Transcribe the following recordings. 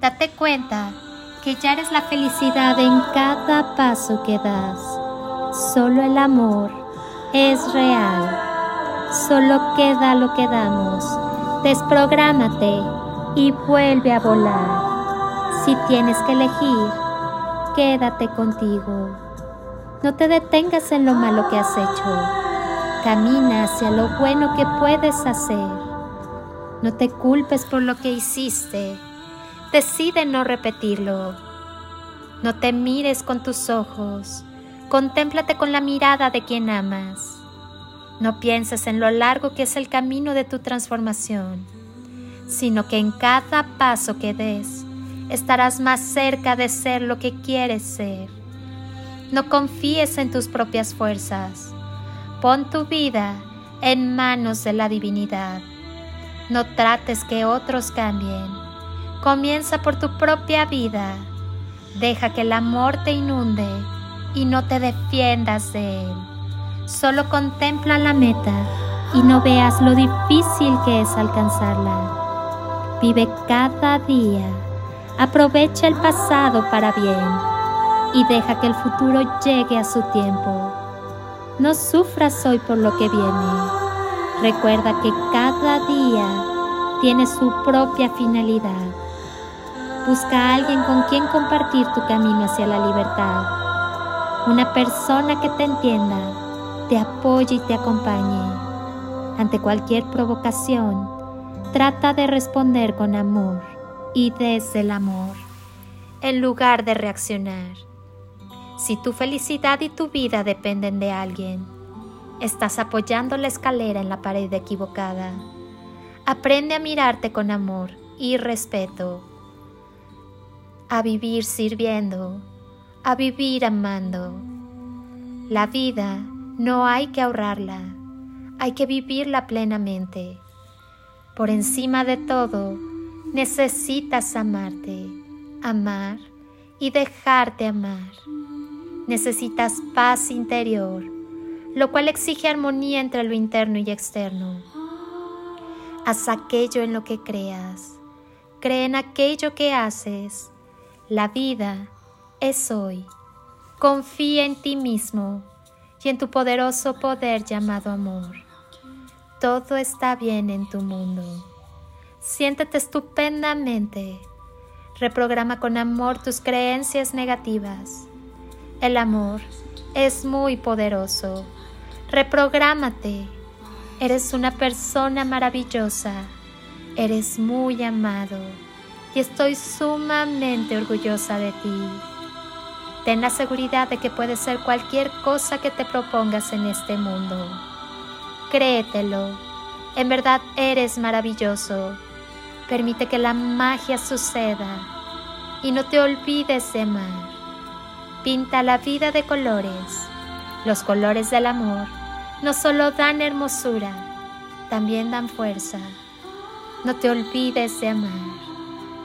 Date cuenta que ya eres la felicidad en cada paso que das. Solo el amor es real. Solo queda lo que damos. Desprográmate y vuelve a volar. Si tienes que elegir, quédate contigo. No te detengas en lo malo que has hecho. Camina hacia lo bueno que puedes hacer. No te culpes por lo que hiciste Decide no repetirlo. No te mires con tus ojos, contémplate con la mirada de quien amas. No pienses en lo largo que es el camino de tu transformación, sino que en cada paso que des estarás más cerca de ser lo que quieres ser. No confíes en tus propias fuerzas. Pon tu vida en manos de la divinidad. No trates que otros cambien Comienza por tu propia vida. Deja que el amor te inunde y no te defiendas de él. Solo contempla la meta y no veas lo difícil que es alcanzarla. Vive cada día. Aprovecha el pasado para bien y deja que el futuro llegue a su tiempo. No sufras hoy por lo que viene. Recuerda que cada día tiene su propia finalidad. Busca a alguien con quien compartir tu camino hacia la libertad. Una persona que te entienda, te apoye y te acompañe. Ante cualquier provocación, trata de responder con amor y desde el amor, en lugar de reaccionar. Si tu felicidad y tu vida dependen de alguien, estás apoyando la escalera en la pared equivocada. Aprende a mirarte con amor y respeto a vivir sirviendo, a vivir amando. La vida no hay que ahorrarla, hay que vivirla plenamente. Por encima de todo, necesitas amarte, amar y dejarte amar. Necesitas paz interior, lo cual exige armonía entre lo interno y externo. Haz aquello en lo que creas, cree en aquello que haces la vida es hoy. Confía en ti mismo y en tu poderoso poder llamado amor. Todo está bien en tu mundo. Siéntete estupendamente. Reprograma con amor tus creencias negativas. El amor es muy poderoso. Reprográmate. Eres una persona maravillosa. Eres muy amado y estoy sumamente orgullosa de ti. Ten la seguridad de que puedes ser cualquier cosa que te propongas en este mundo. Créetelo, en verdad eres maravilloso. Permite que la magia suceda y no te olvides de amar. Pinta la vida de colores. Los colores del amor no solo dan hermosura, también dan fuerza. No te olvides de amar.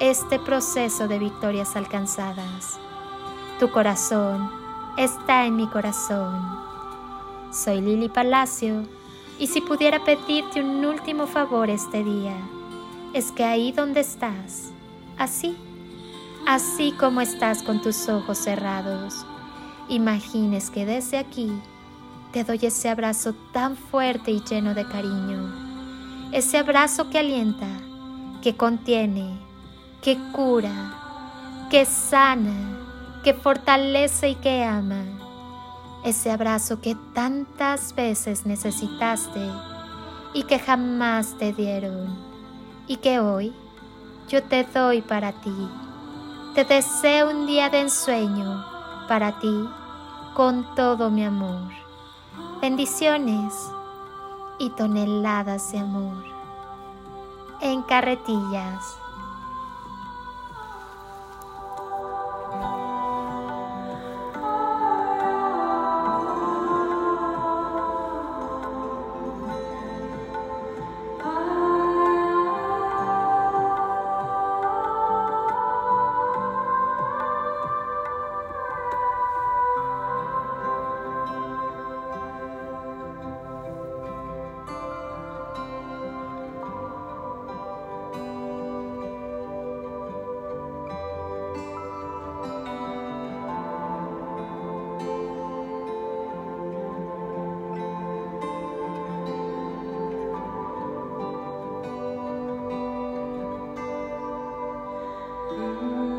este proceso de victorias alcanzadas. Tu corazón está en mi corazón. Soy Lili Palacio y si pudiera pedirte un último favor este día, es que ahí donde estás, así, así como estás con tus ojos cerrados, imagines que desde aquí te doy ese abrazo tan fuerte y lleno de cariño, ese abrazo que alienta, que contiene, que cura, que sana, que fortalece y que ama, ese abrazo que tantas veces necesitaste y que jamás te dieron y que hoy yo te doy para ti. Te deseo un día de ensueño para ti con todo mi amor. Bendiciones y toneladas de amor. En carretillas. Música